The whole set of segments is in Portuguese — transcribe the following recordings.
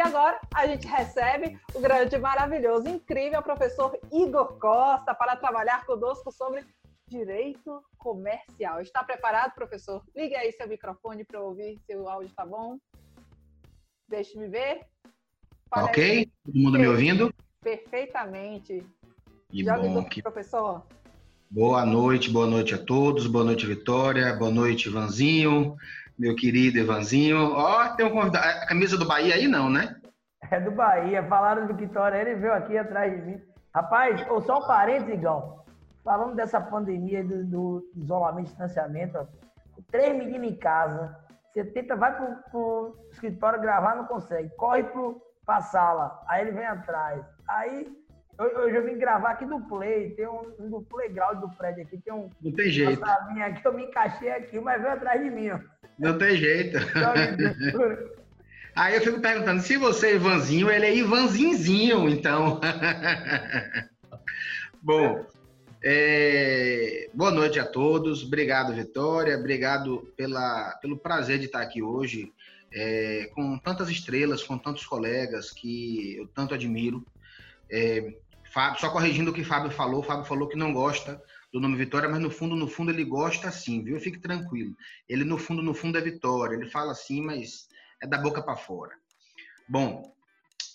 E agora a gente recebe o grande, maravilhoso, incrível professor Igor Costa para trabalhar conosco sobre direito comercial. Está preparado, professor? Ligue aí seu microfone para ouvir se o áudio está bom. Deixe-me ver. Fala ok? Aí. Todo mundo me ouvindo? Perfeitamente. Que Já bom, que... professor? Boa noite, boa noite a todos, boa noite, Vitória, boa noite, Ivanzinho, meu querido Ivanzinho. Ó, oh, tem um convidado. A camisa do Bahia aí não, né? É do Bahia. Falaram do Vitória, ele veio aqui atrás de mim. Rapaz, ou só um parênteses, Igão. Falando dessa pandemia, do, do isolamento, distanciamento, ó, três meninos em casa, você tenta, vai pro, pro escritório gravar, não consegue. Corre pro, pra sala, aí ele vem atrás. Aí Hoje eu vim gravar aqui do Play, tem um, um do playground do prédio aqui, tem um. Não tem jeito. Uma aqui, eu me encaixei aqui, mas veio atrás de mim, ó. Não tem jeito. Aí eu fico perguntando, se você é Ivanzinho, ele é Ivanzinzinho, então. Bom, é... boa noite a todos. Obrigado, Vitória. Obrigado pela, pelo prazer de estar aqui hoje é, com tantas estrelas, com tantos colegas que eu tanto admiro. É, Fábio, só corrigindo o que Fábio falou, Fábio falou que não gosta do nome Vitória, mas no fundo, no fundo ele gosta sim, viu? Fique tranquilo. Ele no fundo, no fundo é Vitória. Ele fala assim, mas é da boca para fora. Bom,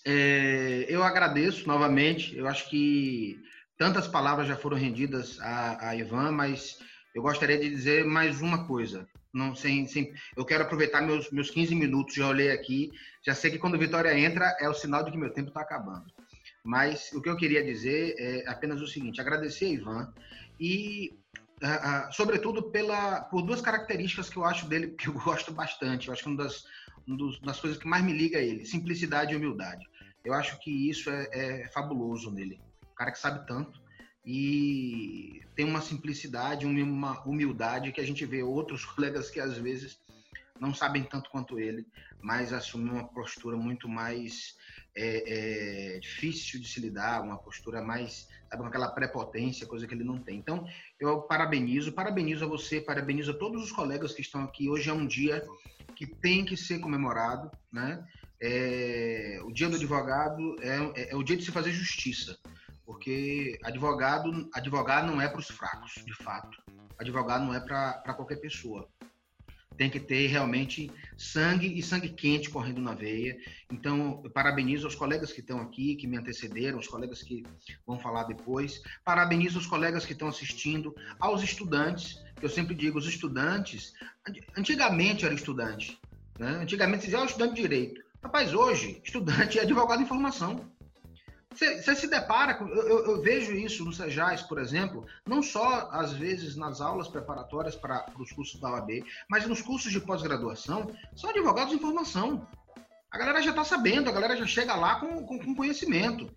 é, eu agradeço novamente. Eu acho que tantas palavras já foram rendidas a, a Ivan, mas eu gostaria de dizer mais uma coisa. Não, sem, sem, eu quero aproveitar meus, meus 15 minutos, já olhei aqui, já sei que quando Vitória entra é o sinal de que meu tempo está acabando. Mas o que eu queria dizer é apenas o seguinte: agradecer a Ivan e, uh, uh, sobretudo, pela, por duas características que eu acho dele que eu gosto bastante. Eu acho que uma das, das coisas que mais me liga a ele: simplicidade e humildade. Eu acho que isso é, é fabuloso nele. O cara que sabe tanto e tem uma simplicidade, uma humildade que a gente vê outros colegas que às vezes não sabem tanto quanto ele, mas assumem uma postura muito mais é, é, difícil de se lidar, uma postura mais, sabe, com aquela prepotência, coisa que ele não tem. Então, eu parabenizo, parabenizo a você, parabenizo a todos os colegas que estão aqui. Hoje é um dia que tem que ser comemorado, né? É, o dia do advogado é, é, é o dia de se fazer justiça, porque advogado, advogado não é para os fracos, de fato. Advogado não é para qualquer pessoa tem que ter realmente sangue e sangue quente correndo na veia. Então, eu parabenizo os colegas que estão aqui, que me antecederam, os colegas que vão falar depois. Parabenizo os colegas que estão assistindo, aos estudantes, que eu sempre digo, os estudantes, antigamente era estudante, né? Antigamente dizia, oh, estudante de direito. Rapaz, hoje, estudante é advogado em formação. Você se depara, com, eu, eu, vejo isso no Sejais, por exemplo, não só às vezes nas aulas preparatórias para os cursos da OAB, mas nos cursos de pós-graduação, são advogados em formação. A galera já está sabendo, a galera já chega lá com, com, com, conhecimento.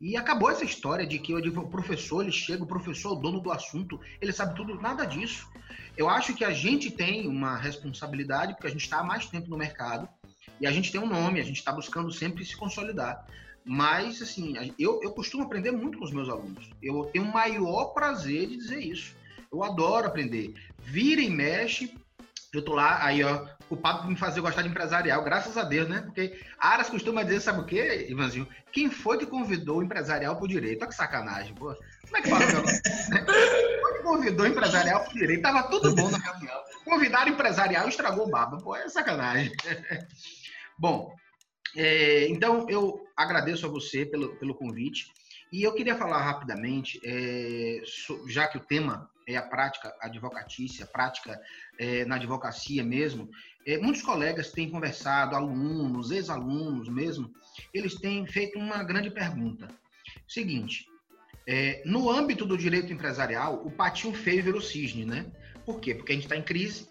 E acabou essa história de que o professor, ele chega, o professor é o dono do assunto, ele sabe tudo, nada disso. Eu acho que a gente tem uma responsabilidade, porque a gente está há mais tempo no mercado, e a gente tem um nome, a gente está buscando sempre se consolidar. Mas, assim, eu, eu costumo aprender muito com os meus alunos. Eu tenho o maior prazer de dizer isso. Eu adoro aprender. Vira e mexe, eu tô lá, aí, ó, culpado por me fazer gostar de empresarial, graças a Deus, né? Porque Aras costuma dizer, sabe o quê, Ivanzinho? Quem foi que convidou o empresarial pro direito? Olha que sacanagem, pô. Como é que fala, meu? Quem foi que convidou o empresarial pro direito? Tava tudo bom na reunião. Convidaram o empresarial e estragou o baba. Pô, é sacanagem. Bom, é, então, eu agradeço a você pelo, pelo convite. E eu queria falar rapidamente, é, já que o tema é a prática advocatícia, a prática é, na advocacia mesmo, é, muitos colegas têm conversado, alunos, ex-alunos mesmo, eles têm feito uma grande pergunta. Seguinte, é, no âmbito do direito empresarial, o patinho feio virou cisne, né? Por quê? Porque a gente está em crise,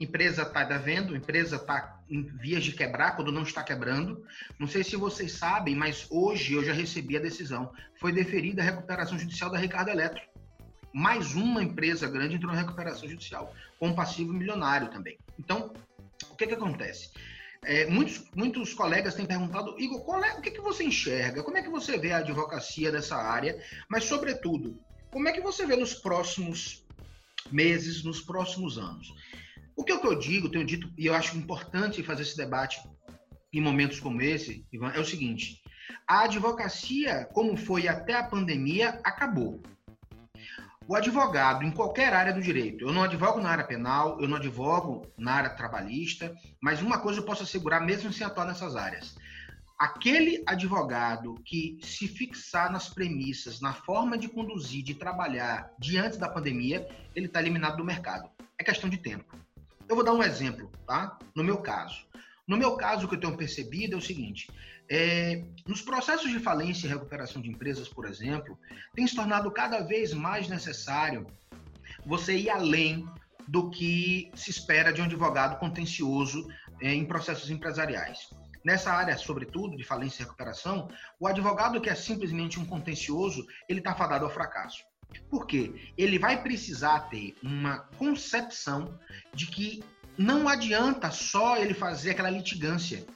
empresa está devendo, empresa está em vias de quebrar quando não está quebrando. Não sei se vocês sabem, mas hoje eu já recebi a decisão. Foi deferida a recuperação judicial da Ricardo Eletro. Mais uma empresa grande entrou na recuperação judicial, com passivo milionário também. Então, o que, que acontece? É, muitos, muitos colegas têm perguntado, Igor, é, o que, que você enxerga? Como é que você vê a advocacia dessa área? Mas, sobretudo, como é que você vê nos próximos meses, nos próximos anos? O que, é que eu digo, tenho dito, e eu acho importante fazer esse debate em momentos como esse, Ivan, é o seguinte: a advocacia, como foi até a pandemia, acabou. O advogado, em qualquer área do direito, eu não advogo na área penal, eu não advogo na área trabalhista, mas uma coisa eu posso assegurar, mesmo sem atuar nessas áreas: aquele advogado que se fixar nas premissas, na forma de conduzir, de trabalhar diante da pandemia, ele está eliminado do mercado. É questão de tempo. Eu vou dar um exemplo, tá? No meu caso. No meu caso, o que eu tenho percebido é o seguinte: é, nos processos de falência e recuperação de empresas, por exemplo, tem se tornado cada vez mais necessário você ir além do que se espera de um advogado contencioso é, em processos empresariais. Nessa área, sobretudo, de falência e recuperação, o advogado que é simplesmente um contencioso, ele está fadado ao fracasso. Por quê? Ele vai precisar ter uma concepção de que não adianta só ele fazer aquela litigância.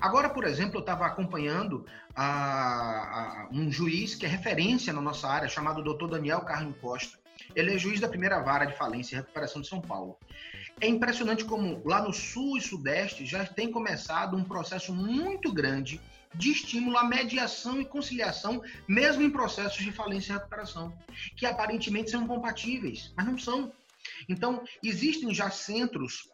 Agora, por exemplo, eu estava acompanhando a, a, um juiz que é referência na nossa área, chamado Dr. Daniel Carlos Costa. Ele é juiz da primeira vara de falência e recuperação de São Paulo. É impressionante como lá no sul e sudeste já tem começado um processo muito grande de estímulo à mediação e conciliação, mesmo em processos de falência e recuperação, que aparentemente são compatíveis, mas não são. Então, existem já centros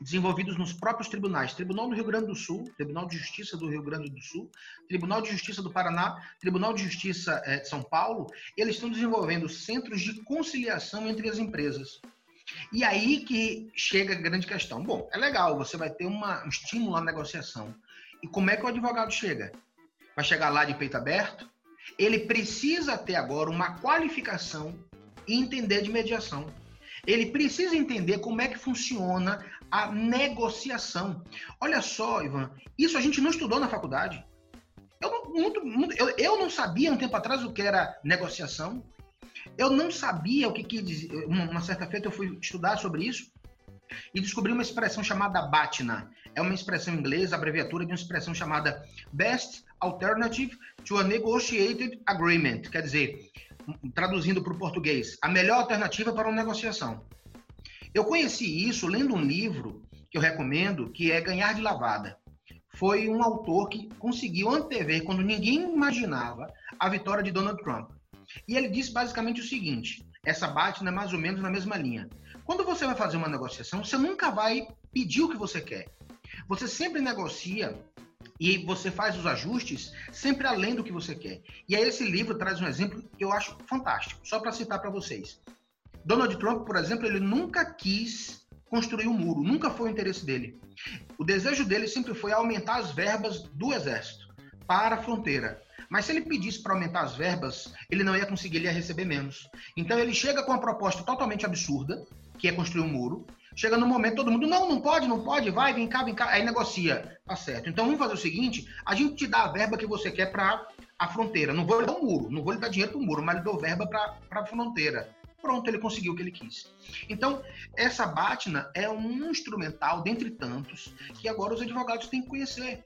desenvolvidos nos próprios tribunais, Tribunal do Rio Grande do Sul, Tribunal de Justiça do Rio Grande do Sul, Tribunal de Justiça do Paraná, Tribunal de Justiça eh, de São Paulo, eles estão desenvolvendo centros de conciliação entre as empresas. E aí que chega a grande questão. Bom, é legal, você vai ter uma, um estímulo à negociação. E como é que o advogado chega? Vai chegar lá de peito aberto? Ele precisa ter agora uma qualificação e entender de mediação. Ele precisa entender como é que funciona a negociação. Olha só, Ivan, isso a gente não estudou na faculdade. Eu, muito, muito, eu, eu não sabia um tempo atrás o que era negociação. Eu não sabia o que, que dizia. Uma certa feita eu fui estudar sobre isso e descobri uma expressão chamada BATNA. É uma expressão inglesa, abreviatura de uma expressão chamada Best Alternative to a Negotiated Agreement. Quer dizer, traduzindo para o português, a melhor alternativa para uma negociação. Eu conheci isso lendo um livro que eu recomendo, que é Ganhar de Lavada. Foi um autor que conseguiu antever, quando ninguém imaginava, a vitória de Donald Trump. E ele disse basicamente o seguinte: essa Batna é mais ou menos na mesma linha. Quando você vai fazer uma negociação, você nunca vai pedir o que você quer. Você sempre negocia e você faz os ajustes sempre além do que você quer. E aí esse livro traz um exemplo que eu acho fantástico, só para citar para vocês. Donald Trump, por exemplo, ele nunca quis construir um muro, nunca foi o interesse dele. O desejo dele sempre foi aumentar as verbas do exército para a fronteira. Mas se ele pedisse para aumentar as verbas, ele não ia conseguir, ele ia receber menos. Então ele chega com uma proposta totalmente absurda, que é construir um muro. Chega no momento, todo mundo, não, não pode, não pode, vai, vem cá, vem cá. Aí negocia. Tá certo. Então vamos fazer o seguinte: a gente te dá a verba que você quer para a fronteira. Não vou lhe dar um muro, não vou lhe dar dinheiro para o muro, mas lhe dou verba para a fronteira. Pronto, ele conseguiu o que ele quis. Então, essa BATNA é um instrumental, dentre tantos, que agora os advogados têm que conhecer.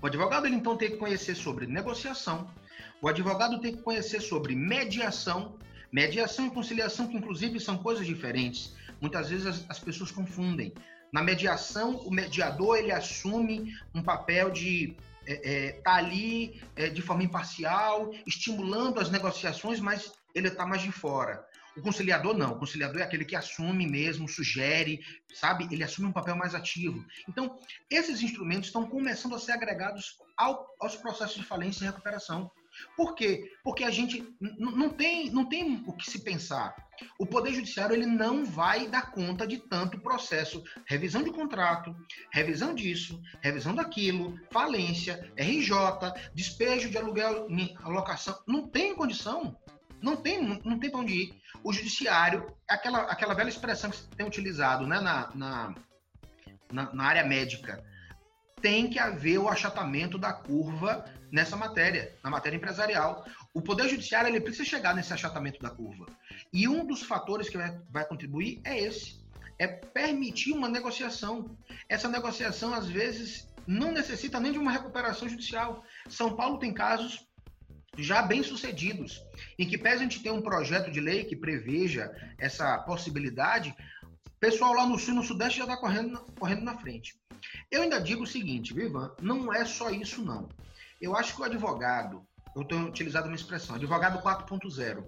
O advogado ele então tem que conhecer sobre negociação, o advogado tem que conhecer sobre mediação, mediação e conciliação que inclusive são coisas diferentes. Muitas vezes as, as pessoas confundem. Na mediação, o mediador ele assume um papel de estar é, é, tá ali é, de forma imparcial, estimulando as negociações, mas ele está mais de fora. O conciliador não, o conciliador é aquele que assume mesmo, sugere, sabe? Ele assume um papel mais ativo. Então, esses instrumentos estão começando a ser agregados ao, aos processos de falência e recuperação. Por quê? Porque a gente não tem, não tem o que se pensar. O Poder Judiciário ele não vai dar conta de tanto processo. Revisão de contrato, revisão disso, revisão daquilo, falência, RJ, despejo de aluguel, alocação. Não tem condição. Não tem, não tem para onde ir. O judiciário, aquela, aquela velha expressão que você tem utilizado né, na, na, na, na área médica, tem que haver o achatamento da curva nessa matéria, na matéria empresarial. O Poder Judiciário ele precisa chegar nesse achatamento da curva. E um dos fatores que vai, vai contribuir é esse: é permitir uma negociação. Essa negociação, às vezes, não necessita nem de uma recuperação judicial. São Paulo tem casos já bem sucedidos, em que pese a gente ter um projeto de lei que preveja essa possibilidade, pessoal lá no sul e no sudeste já está correndo, correndo na frente. Eu ainda digo o seguinte, Vivan, não é só isso não. Eu acho que o advogado, eu tenho utilizado uma expressão, advogado 4.0.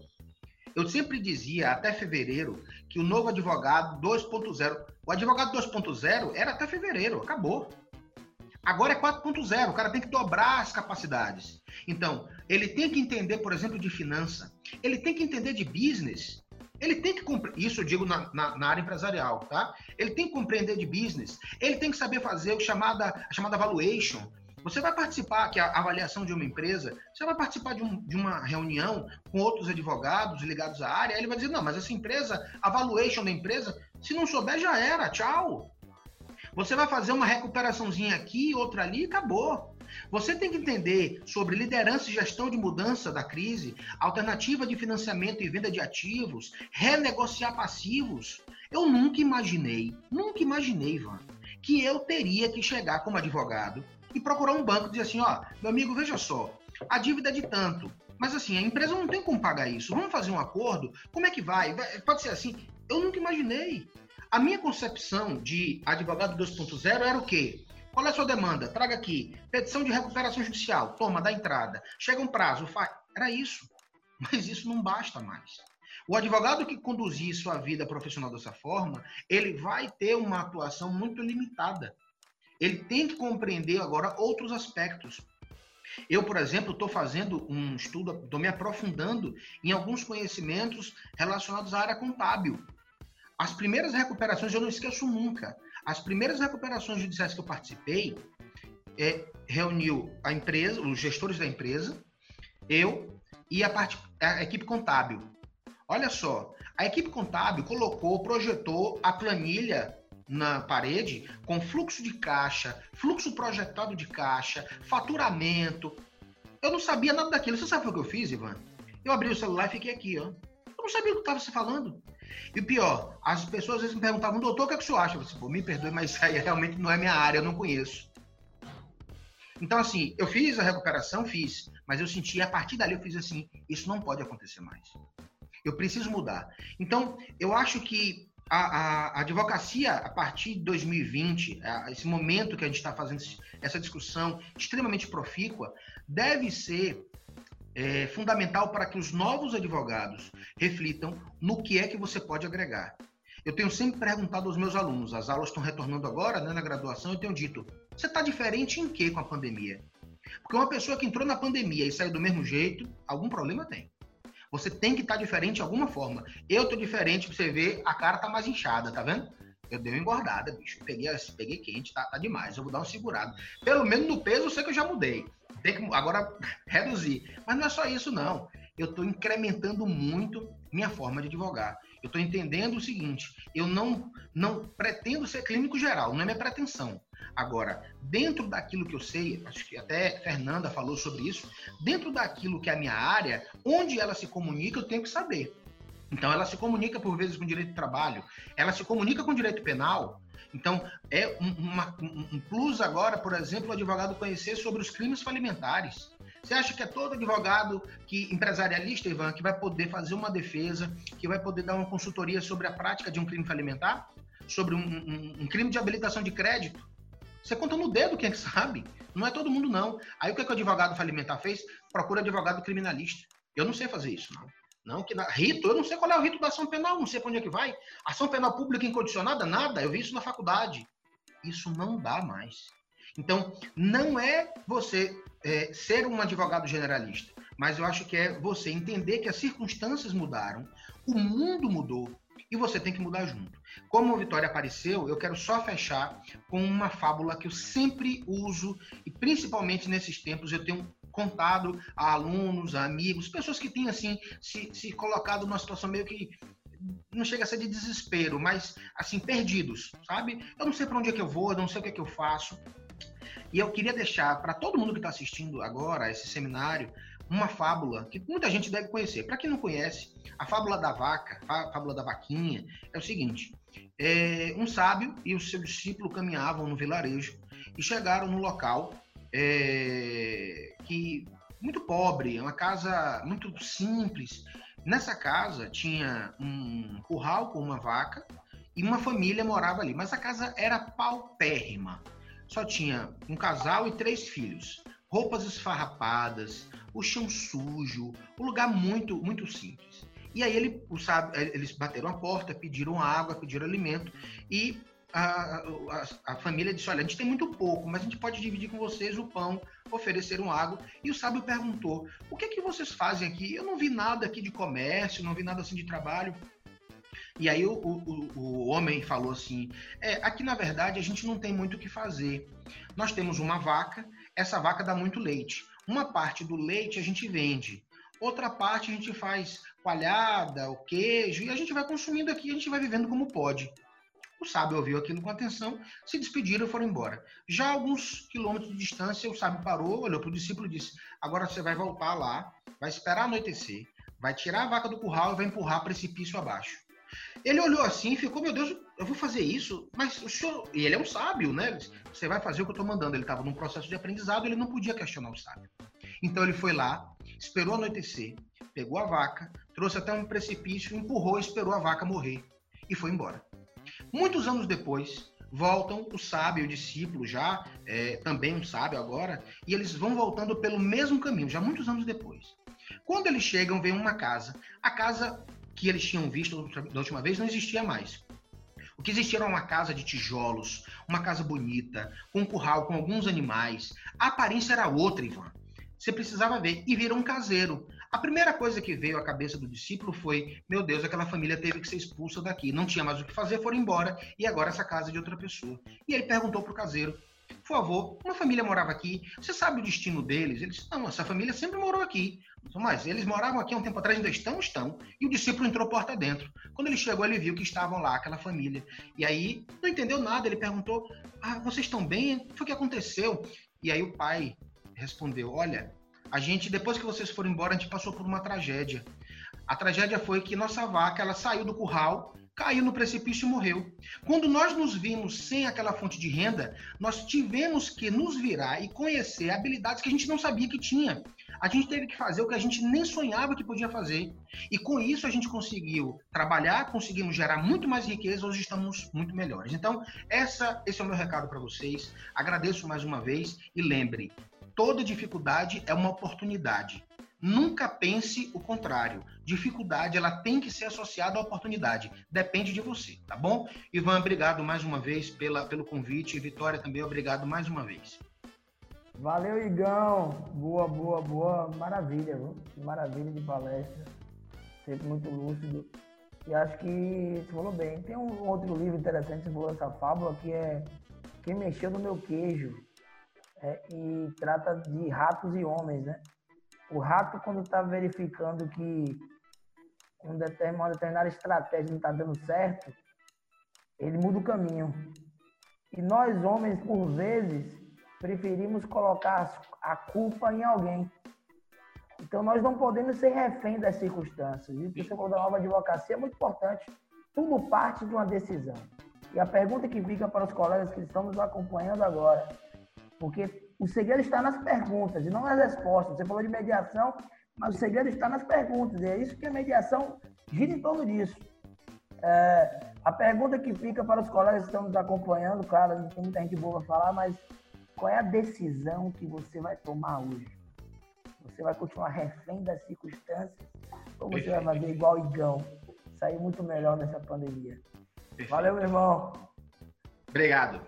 Eu sempre dizia, até fevereiro, que o novo advogado 2.0, o advogado 2.0 era até fevereiro, acabou. Agora é 4.0, o cara tem que dobrar as capacidades. Então, ele tem que entender, por exemplo, de finança, ele tem que entender de business, ele tem que isso eu digo na, na, na, área empresarial, tá? Ele tem que compreender de business, ele tem que saber fazer o chamada, a chamada valuation. Você vai participar, que é a avaliação de uma empresa, você vai participar de, um, de uma reunião com outros advogados ligados à área, ele vai dizer, não, mas essa empresa, a valuation da empresa, se não souber, já era, tchau. Você vai fazer uma recuperaçãozinha aqui, outra ali, acabou. Você tem que entender sobre liderança e gestão de mudança da crise, alternativa de financiamento e venda de ativos, renegociar passivos. Eu nunca imaginei, nunca imaginei, Ivan, que eu teria que chegar como advogado e procurar um banco e dizer assim, ó, meu amigo, veja só, a dívida é de tanto, mas assim, a empresa não tem como pagar isso. Vamos fazer um acordo? Como é que vai? Pode ser assim. Eu nunca imaginei. A minha concepção de advogado 2.0 era o quê? Qual é a sua demanda? Traga aqui. Petição de recuperação judicial. Toma, dá entrada. Chega um prazo, faz. Era isso. Mas isso não basta mais. O advogado que conduzir sua vida profissional dessa forma, ele vai ter uma atuação muito limitada. Ele tem que compreender agora outros aspectos. Eu, por exemplo, estou fazendo um estudo, estou me aprofundando em alguns conhecimentos relacionados à área contábil. As primeiras recuperações, eu não esqueço nunca, as primeiras recuperações judiciais que eu participei, é, reuniu a empresa, os gestores da empresa, eu e a, parte, a equipe contábil. Olha só, a equipe contábil colocou, projetou a planilha na parede com fluxo de caixa, fluxo projetado de caixa, faturamento. Eu não sabia nada daquilo. Você sabe o que eu fiz, Ivan? Eu abri o celular e fiquei aqui, ó. Eu não sabia o que estava se falando. E o pior, as pessoas às vezes me perguntavam, doutor, o que, é que o senhor acha? Eu disse, me perdoe, mas isso aí realmente não é minha área, eu não conheço. Então, assim, eu fiz a recuperação, fiz, mas eu senti, a partir dali eu fiz assim, isso não pode acontecer mais. Eu preciso mudar. Então, eu acho que a, a, a advocacia, a partir de 2020, a, esse momento que a gente está fazendo essa discussão extremamente profícua, deve ser é, fundamental para que os novos advogados reflitam no que é que você pode agregar. Eu tenho sempre perguntado aos meus alunos, as aulas estão retornando agora, né, na graduação, eu tenho dito, você está diferente em que com a pandemia? Porque uma pessoa que entrou na pandemia e saiu do mesmo jeito, algum problema tem. Você tem que estar tá diferente de alguma forma. Eu tô diferente, você vê, a cara tá mais inchada, tá vendo? Eu dei uma engordada, bicho. Peguei, peguei quente, tá, tá demais. Eu vou dar um segurado. Pelo menos no peso eu sei que eu já mudei. Tem que agora reduzir. Mas não é só isso, não. Eu estou incrementando muito minha forma de advogar. Eu estou entendendo o seguinte: eu não, não pretendo ser clínico geral, não é minha pretensão. Agora, dentro daquilo que eu sei, acho que até Fernanda falou sobre isso, dentro daquilo que é a minha área, onde ela se comunica, eu tenho que saber. Então, ela se comunica por vezes com direito de trabalho, ela se comunica com direito penal. Então, é um, uma, um plus agora, por exemplo, o advogado conhecer sobre os crimes falimentares. Você acha que é todo advogado que empresarialista, Ivan, que vai poder fazer uma defesa, que vai poder dar uma consultoria sobre a prática de um crime falimentar? Sobre um, um, um crime de habilitação de crédito? Você conta no dedo quem é que sabe. Não é todo mundo, não. Aí o que, é que o advogado falimentar fez? Procura advogado criminalista. Eu não sei fazer isso, não. Não, que na, rito, eu não sei qual é o rito da ação penal, não sei para onde é que vai. Ação penal pública incondicionada, nada, eu vi isso na faculdade. Isso não dá mais. Então, não é você é, ser um advogado generalista, mas eu acho que é você entender que as circunstâncias mudaram, o mundo mudou e você tem que mudar junto. Como a Vitória apareceu, eu quero só fechar com uma fábula que eu sempre uso e principalmente nesses tempos eu tenho contado a alunos, a amigos, pessoas que têm assim se, se colocado numa situação meio que não chega a ser de desespero, mas assim perdidos, sabe? Eu não sei para onde é que eu vou, eu não sei o que é que eu faço. E eu queria deixar para todo mundo que está assistindo agora esse seminário uma fábula que muita gente deve conhecer. Para quem não conhece, a fábula da vaca, a fábula da vaquinha, é o seguinte: é, um sábio e o seu discípulo caminhavam no vilarejo e chegaram no local é, que muito pobre, uma casa muito simples. Nessa casa tinha um curral com uma vaca e uma família morava ali. Mas a casa era paupérrima. Só tinha um casal e três filhos. Roupas esfarrapadas, o chão sujo, o lugar muito, muito simples. E aí ele, o, eles bateram a porta, pediram água, pediram alimento e a, a, a, família disse: Olha, a gente tem muito pouco, mas a gente pode dividir com vocês o pão, ofereceram água. E o sábio perguntou: O que é que vocês fazem aqui? Eu não vi nada aqui de comércio, não vi nada assim de trabalho. E aí o, o, o homem falou assim: é, aqui na verdade a gente não tem muito o que fazer. Nós temos uma vaca, essa vaca dá muito leite. Uma parte do leite a gente vende, outra parte a gente faz coalhada, o queijo, e a gente vai consumindo aqui, a gente vai vivendo como pode. O sábio ouviu aquilo com atenção, se despediram e foram embora. Já a alguns quilômetros de distância, o sábio parou, olhou para o discípulo e disse: Agora você vai voltar lá, vai esperar anoitecer, vai tirar a vaca do curral e vai empurrar precipício abaixo. Ele olhou assim e ficou: Meu Deus, eu vou fazer isso? Mas o senhor. E ele é um sábio, né? Você vai fazer o que eu estou mandando. Ele estava num processo de aprendizado, ele não podia questionar o sábio. Então ele foi lá, esperou anoitecer, pegou a vaca, trouxe até um precipício, empurrou esperou a vaca morrer e foi embora. Muitos anos depois, voltam o sábio, o discípulo, já é, também um sábio agora, e eles vão voltando pelo mesmo caminho, já muitos anos depois. Quando eles chegam, vem uma casa. A casa que eles tinham visto da última vez não existia mais. O que existia era uma casa de tijolos, uma casa bonita, com um curral com alguns animais. A aparência era outra, Ivan. Você precisava ver. E viram um caseiro. A primeira coisa que veio à cabeça do discípulo foi: meu Deus, aquela família teve que ser expulsa daqui, não tinha mais o que fazer, foram embora e agora essa casa é de outra pessoa. E ele perguntou para o caseiro: por favor, uma família morava aqui, você sabe o destino deles? Ele disse: não, essa família sempre morou aqui. Mas eles moravam aqui há um tempo atrás, ainda estão? Estão. E o discípulo entrou porta dentro. Quando ele chegou, ele viu que estavam lá, aquela família. E aí, não entendeu nada. Ele perguntou: Ah, vocês estão bem? O que aconteceu? E aí o pai respondeu: Olha, a gente, depois que vocês foram embora, a gente passou por uma tragédia. A tragédia foi que nossa vaca, ela saiu do curral, caiu no precipício e morreu. Quando nós nos vimos sem aquela fonte de renda, nós tivemos que nos virar e conhecer habilidades que a gente não sabia que tinha. A gente teve que fazer o que a gente nem sonhava que podia fazer. E com isso a gente conseguiu trabalhar, conseguimos gerar muito mais riqueza, hoje estamos muito melhores. Então, essa, esse é o meu recado para vocês. Agradeço mais uma vez e lembre, toda dificuldade é uma oportunidade. Nunca pense o contrário. Dificuldade, ela tem que ser associada à oportunidade. Depende de você, tá bom? Ivan, obrigado mais uma vez pela, pelo convite. Vitória também, obrigado mais uma vez. Valeu, Igão. Boa, boa, boa. Maravilha, viu? Maravilha de palestra. Sempre muito lúcido. E acho que você falou bem. Tem um outro livro interessante, falou essa fábula, que é Quem Mexeu no Meu Queijo é, e trata de ratos e homens, né? O rato, quando está verificando que um determinado, uma determinada estratégia não está dando certo, ele muda o caminho. E nós, homens, por vezes, preferimos colocar a culpa em alguém. Então, nós não podemos ser refém das circunstâncias. E o que você falou da nova advocacia é muito importante. Tudo parte de uma decisão. E a pergunta que fica para os colegas que estão nos acompanhando agora porque o segredo está nas perguntas e não nas respostas. Você falou de mediação, mas o segredo está nas perguntas. E é isso que a mediação gira em torno disso. É, a pergunta que fica para os colegas que estão nos acompanhando, claro, tem muita gente boa para falar, mas qual é a decisão que você vai tomar hoje? Você vai continuar refém das circunstâncias ou você vai fazer igual o Igão, sair muito melhor nessa pandemia? Valeu, meu irmão. Obrigado.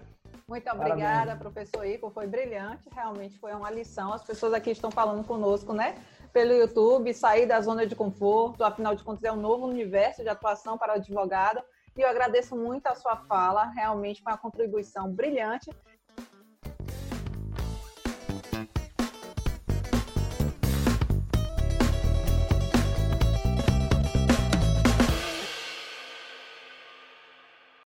Muito obrigada, Parabéns. professor Ico, foi brilhante, realmente foi uma lição. As pessoas aqui estão falando conosco, né? Pelo YouTube, sair da zona de conforto, afinal de contas é um novo universo de atuação para o advogado. E eu agradeço muito a sua fala, realmente foi uma contribuição brilhante.